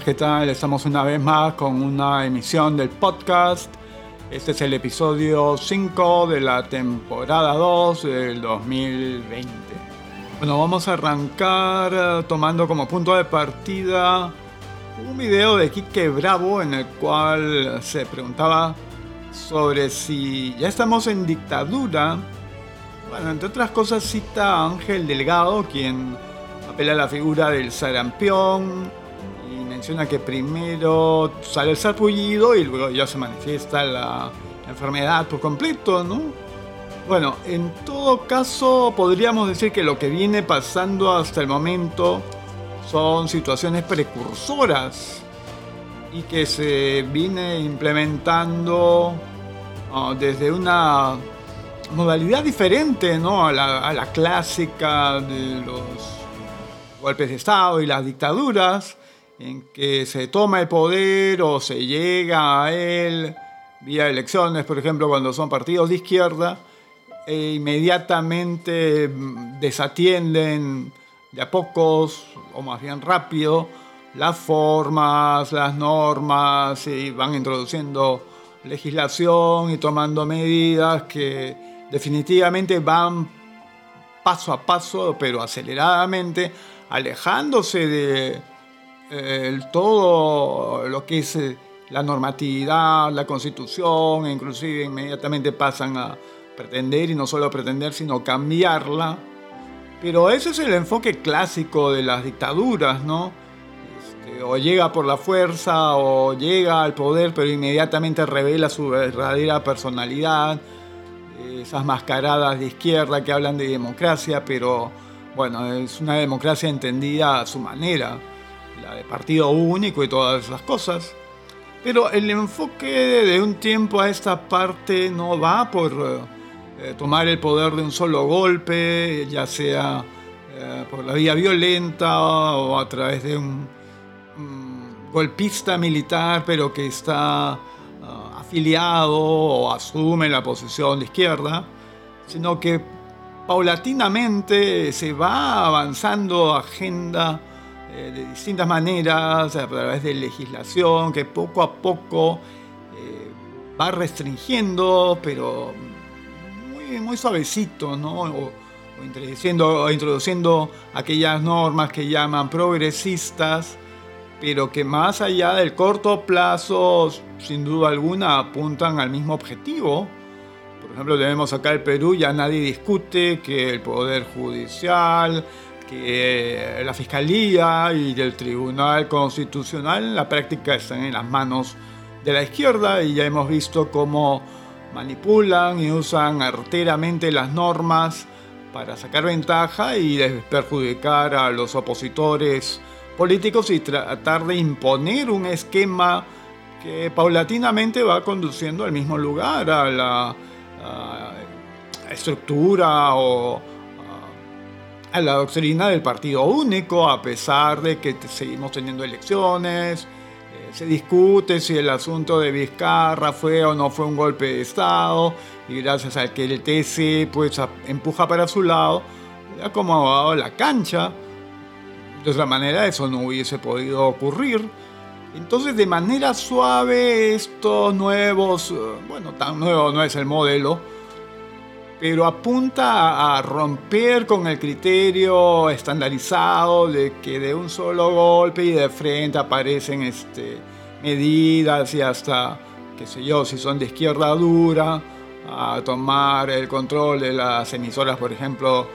Hola, ¿qué tal? Estamos una vez más con una emisión del podcast. Este es el episodio 5 de la temporada 2 del 2020. Bueno, vamos a arrancar eh, tomando como punto de partida un video de Quique Bravo en el cual se preguntaba sobre si ya estamos en dictadura. Bueno, entre otras cosas cita a Ángel Delgado, quien apela a la figura del sarampión menciona que primero sale el sarpullido y luego ya se manifiesta la enfermedad por completo, ¿no? Bueno, en todo caso podríamos decir que lo que viene pasando hasta el momento son situaciones precursoras y que se viene implementando uh, desde una modalidad diferente ¿no? a, la, a la clásica de los golpes de Estado y las dictaduras, en que se toma el poder o se llega a él vía elecciones, por ejemplo, cuando son partidos de izquierda, e inmediatamente desatienden de a pocos, o más bien rápido, las formas, las normas, y van introduciendo legislación y tomando medidas que definitivamente van paso a paso, pero aceleradamente, alejándose de eh, todo lo que es eh, la normatividad, la constitución, e inclusive inmediatamente pasan a pretender, y no solo pretender, sino cambiarla. Pero ese es el enfoque clásico de las dictaduras, ¿no? Este, o llega por la fuerza o llega al poder, pero inmediatamente revela su verdadera personalidad. Esas mascaradas de izquierda que hablan de democracia, pero bueno, es una democracia entendida a su manera, la de partido único y todas esas cosas. Pero el enfoque de un tiempo a esta parte no va por eh, tomar el poder de un solo golpe, ya sea eh, por la vía violenta o a través de un, golpista militar, pero que está ah, afiliado o asume la posición de izquierda, sino que paulatinamente se va avanzando agenda eh, de distintas maneras, a través de legislación que poco a poco va restringiendo, pero muy, suavecito, ¿no? O, introduciendo, introduciendo aquellas normas que llaman progresistas, pero que más allá del corto plazo, sin duda alguna, apuntan al mismo objetivo. Por ejemplo, tenemos acá el Perú, ya nadie discute que el Poder Judicial, que la Fiscalía y el Tribunal Constitucional en la práctica están en las manos de la izquierda y ya hemos visto cómo manipulan y usan arteramente las normas para sacar ventaja y perjudicar a los opositores políticos y tratar de imponer un esquema que paulatinamente va conduciendo al mismo lugar, a la estructura o a la doctrina del partido único, a pesar de que seguimos teniendo elecciones, se discute si el asunto de Vizcarra fue o no fue un golpe de Estado y gracias al que el TC pues empuja para su lado, ha dado la cancha. De otra manera eso no hubiese podido ocurrir. Entonces de manera suave estos nuevos, bueno, tan nuevo no es el modelo, pero apunta a romper con el criterio estandarizado de que de un solo golpe y de frente aparecen este, medidas y hasta, qué sé yo, si son de izquierda dura, a tomar el control de las emisoras, por ejemplo,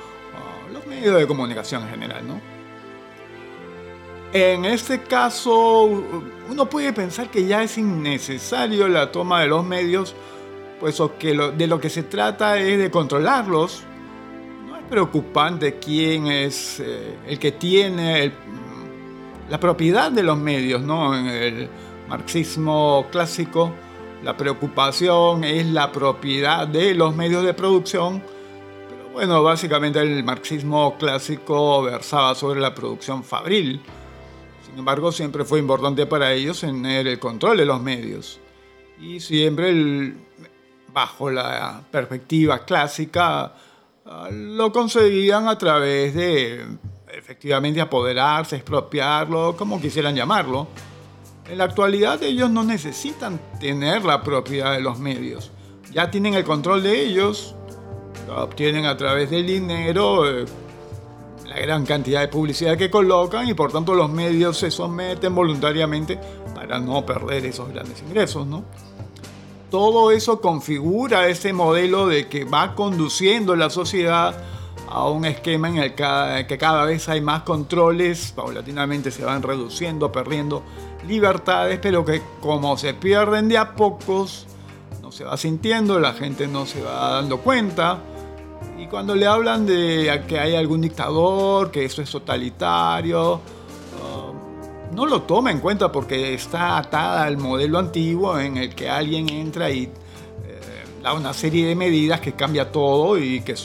los medios de comunicación en general, ¿no? En este caso, uno puede pensar que ya es innecesario la toma de los medios pues que de lo que se trata es de controlarlos. No es preocupante quién es eh, el que tiene la propiedad de los medios, ¿no? En el marxismo clásico, la preocupación es la propiedad de los medios de producción. Pero bueno, básicamente el marxismo clásico versaba sobre la producción fabril. Sin embargo, siempre fue importante para ellos tener el control de los medios. Y siempre el, bajo la perspectiva clásica, ah, lo conseguían a través de efectivamente apoderarse, expropiarlo, como quisieran llamarlo. En la actualidad ellos no necesitan tener la propiedad de los medios. Ya tienen el control de ellos, lo obtienen a través del dinero, eh, la gran cantidad de publicidad que colocan y por tanto los medios se someten voluntariamente para no perder esos grandes ingresos, ¿no? Todo eso configura ese modelo de que va conduciendo la sociedad a un esquema en el que cada vez hay más controles, paulatinamente se van reduciendo, perdiendo libertades, pero que como se pierden de a pocos, no se va sintiendo, la gente no se va dando cuenta. Y cuando le hablan de que hay algún dictador, que eso es totalitario, no lo toma en cuenta porque está atada al modelo antiguo en el que alguien entra y eh, da una serie de medidas que cambia todo y que,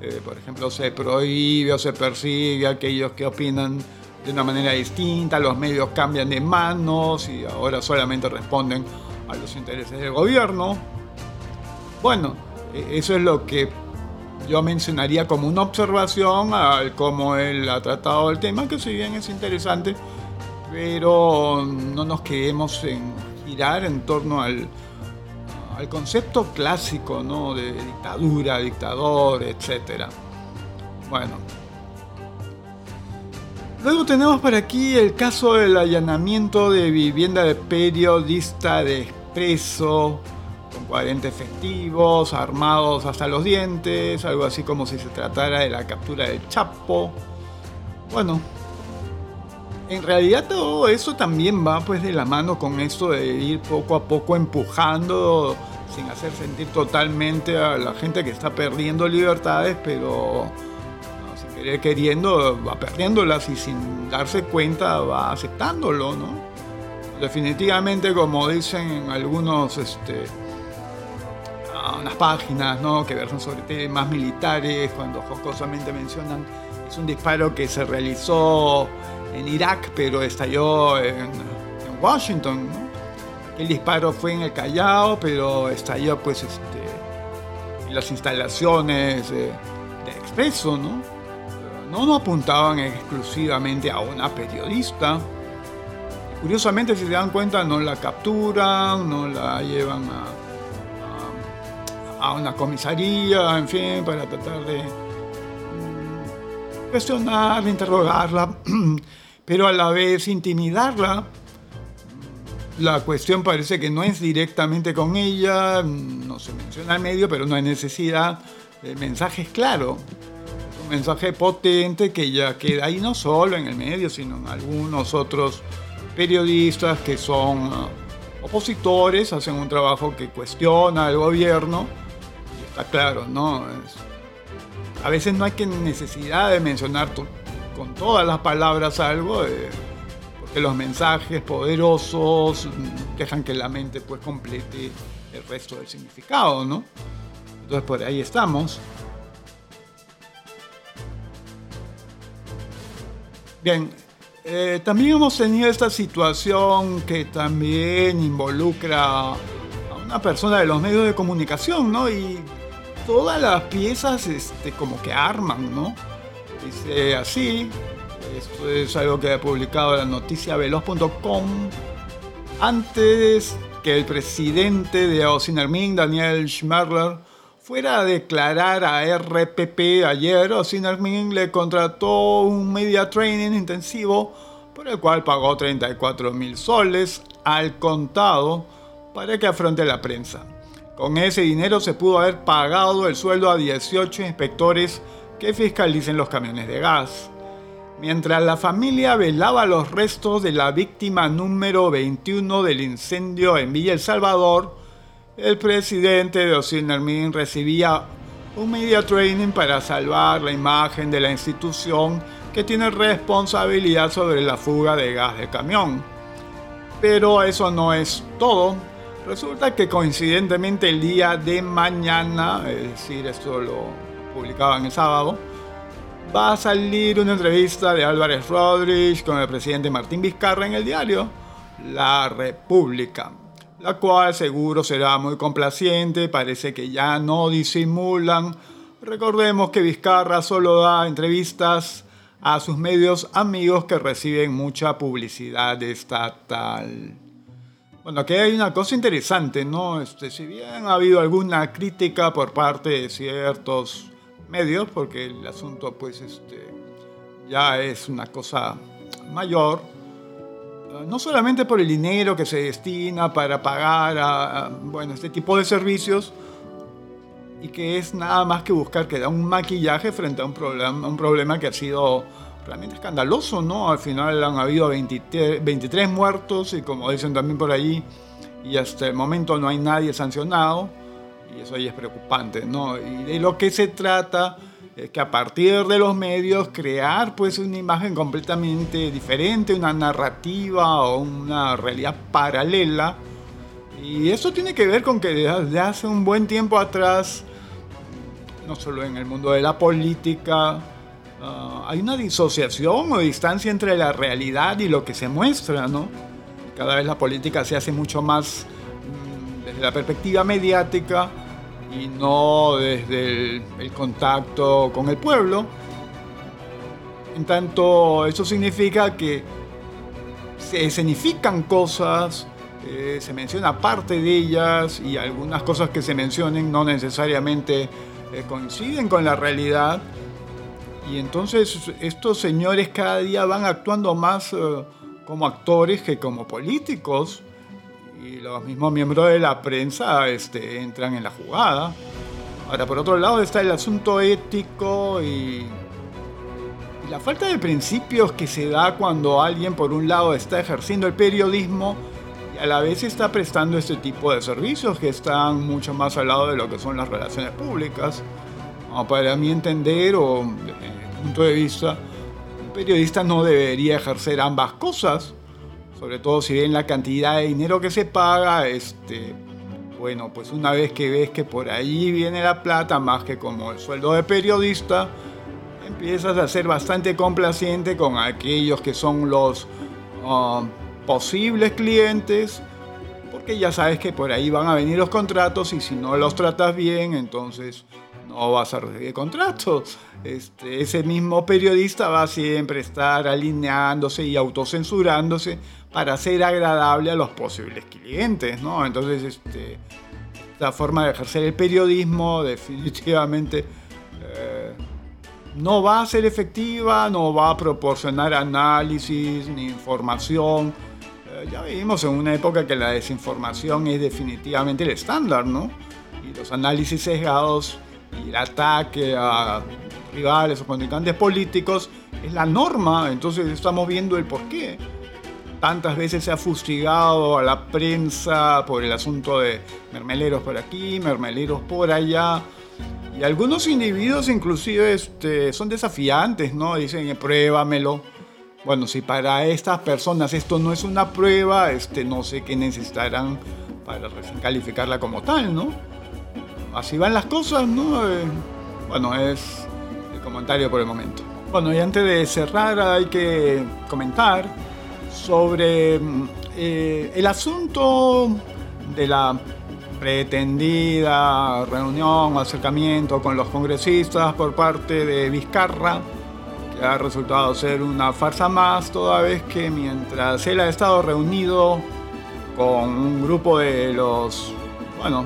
eh, por ejemplo, se prohíbe o se persigue a aquellos que opinan de una manera distinta, los medios cambian de manos y ahora solamente responden a los intereses del gobierno. Bueno, e, eso es lo que yo mencionaría como una observación al cómo él ha tratado el tema, que si bien es interesante, pero no nos quedemos en girar en torno al, concepto clásico ¿no? de dictadura, dictador, etc. Bueno, Luego tenemos por aquí el caso del allanamiento de vivienda de periodista de Expreso, con 40 efectivos, armados hasta los dientes, algo así como si se tratara de la captura del Chapo. Bueno, en realidad todo eso también va pues de la mano con esto de ir poco a poco empujando sin hacer sentir totalmente a la gente que está perdiendo libertades, pero queriendo, va perdiéndolas y sin darse cuenta va aceptándolo, ¿no? Definitivamente, como dicen algunos, este, unas páginas, ¿no? Que versan sobre temas militares, cuando jocosamente mencionan, es un disparo que se realizó en Irak, pero estalló en, Washington. El disparo fue en el Callao, pero estalló, pues, este, en las instalaciones de, de Expreso, ¿no? no apuntaban exclusivamente a una periodista. Curiosamente, si se dan cuenta, no la capturan, no la llevan a, a, una comisaría, en fin, para tratar de mm, cuestionarla, interrogarla, pero a la vez intimidarla. La cuestión parece que no es directamente con ella, no se menciona el medio, pero no hay necesidad. El mensaje es claro mensaje potente que ya queda ahí no solo en el medio, sino en algunos otros periodistas que son uh, opositores, hacen un trabajo que cuestiona al gobierno. Y está claro, ¿no? a veces no hay que necesidad de mencionar con todas las palabras algo, porque los mensajes poderosos dejan que la mente pues complete el resto del significado, ¿no? Entonces por ahí estamos. Bien, eh, también hemos tenido esta situación que también involucra a una persona de los medios de comunicación, ¿no? Y todas las piezas este, como que arman, ¿no? Dice así, esto es algo que ha publicado la noticia veloz.com. Antes que el presidente de Ocinermin, Daniel Schmerler, fuera a declarar a RPP ayer, Ocinermin le contrató un media training intensivo por el cual pagó 34 mil soles al contado para que afronte la prensa. Con ese dinero se pudo haber pagado el sueldo a 18 inspectores que fiscalicen los camiones de gas. Mientras la familia velaba los restos de la víctima número 21 del incendio en Villa El Salvador, el presidente de Ocinermin recibía un media training para salvar la imagen de la institución que tiene responsabilidad sobre la fuga de gas del camión. Pero eso no es todo. Resulta que coincidentemente el día de mañana, es decir, esto lo publicaban el sábado, va a salir una entrevista de Álvarez Rodríguez con el presidente Martín Vizcarra en el diario La República la cual seguro será muy complaciente, parece que ya no disimulan. Recordemos que Vizcarra solo da entrevistas a sus medios amigos que reciben mucha publicidad estatal. Bueno, aquí hay una cosa interesante, ¿no? Este, si bien ha habido alguna crítica por parte de ciertos medios, porque el asunto pues este, ya es una cosa mayor, eh, no solamente por el dinero que se destina para pagar a, bueno, este tipo de servicios, y que es nada más que buscar que da un maquillaje frente a un problema, un problema que ha sido realmente escandaloso, ¿no? Al final han habido 23, muertos y como dicen también por ahí, y hasta el momento no hay nadie sancionado, y eso ahí es preocupante, ¿no? Y de lo que se trata es que a partir de los medios crear pues una imagen completamente diferente, una narrativa o una realidad paralela. Y eso tiene que ver con que desde hace un buen tiempo atrás, no solo en el mundo de la política, Ah, hay una disociación o distancia entre la realidad y lo que se muestra, ¿no? Cada vez la política se hace mucho más desde la perspectiva mediática y no desde el, contacto con el pueblo. En tanto, eso significa que se escenifican cosas, eh, se menciona parte de ellas y algunas cosas que se mencionen no necesariamente eh, coinciden con la realidad y entonces estos señores cada día van actuando más eh, como actores que como políticos. Y los mismos miembros de la prensa este, entran en la jugada. Ahora, por otro lado está el asunto ético y, y la falta de principios que se da cuando alguien, por un lado, está ejerciendo el periodismo y a la vez está prestando este tipo de servicios que están mucho más al lado de lo que son las relaciones públicas. Para mí entender, o punto de vista, un periodista no debería ejercer ambas cosas, sobre todo si ven la cantidad de dinero que se paga, este, bueno, pues una vez que ves que por ahí viene la plata, más que como el sueldo de periodista, empiezas a ser bastante complaciente con aquellos que son los um, posibles clientes, porque ya sabes que por ahí van a venir los contratos y si no los tratas bien, entonces no vas a recibir contratos. Este, ese mismo periodista va a siempre estar alineándose y autocensurándose para ser agradable a los posibles clientes, ¿no? Entonces, este, esta forma de ejercer el periodismo definitivamente eh, no va a ser efectiva, no va a proporcionar análisis ni información. Eh, ya vivimos en una época que la desinformación es definitivamente el estándar, ¿no? Y los análisis sesgados el ataque a rivales o contrincantes políticos es la norma, entonces estamos viendo el por qué. Tantas veces se ha fustigado a la prensa por el asunto de mermeleros por aquí, mermeleros por allá. Y algunos individuos inclusive este, son desafiantes, ¿no? Dicen, pruébamelo. Bueno, si para estas personas esto no es una prueba, este, no sé qué necesitarán para calificarla como tal, ¿no? Así van las cosas, ¿no? Eh, bueno, es el comentario por el momento. Bueno, y antes de cerrar hay que comentar sobre eh, el asunto de la pretendida reunión o acercamiento con los congresistas por parte de Vizcarra, que ha resultado ser una farsa más, toda vez que mientras él ha estado reunido con un grupo de los, bueno,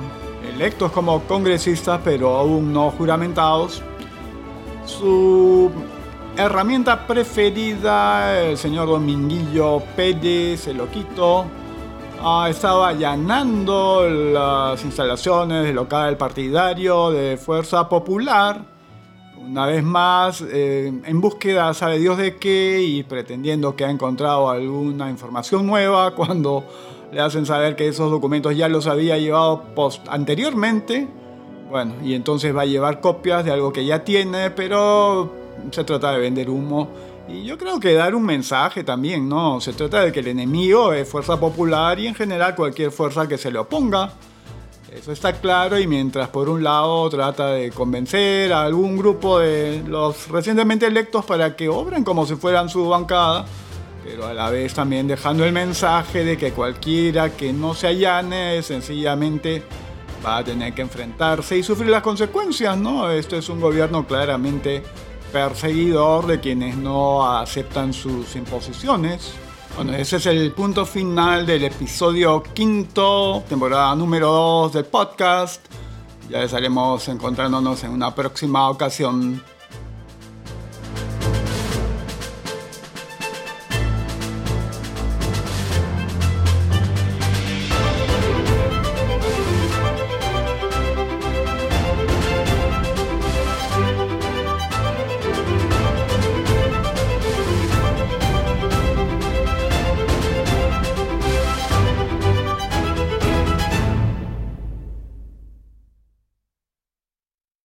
electos como congresistas, pero aún no juramentados. Su herramienta preferida, el señor Dominguillo Pérez, el loquito, ha estado allanando las instalaciones del local partidario de Fuerza Popular, una vez más eh, en búsqueda, sabe Dios de qué, y pretendiendo que ha encontrado alguna información nueva cuando le hacen saber que esos documentos ya los había llevado post anteriormente. Bueno, y entonces va a llevar copias de algo que ya tiene, pero se trata de vender humo. Y yo creo que dar un mensaje también, ¿no? Se trata de que el enemigo es fuerza popular y en general cualquier fuerza que se le oponga. Eso está claro y mientras por un lado trata de convencer a algún grupo de los recientemente electos para que obren como si fueran su bancada, pero a la vez también dejando el mensaje de que cualquiera que no se allane sencillamente va a tener que enfrentarse y sufrir las consecuencias, ¿no? Esto es un gobierno claramente perseguidor de quienes no aceptan sus imposiciones. Bueno, ese es el punto final del episodio quinto, temporada número 2 del podcast. Ya estaremos encontrándonos en una próxima ocasión.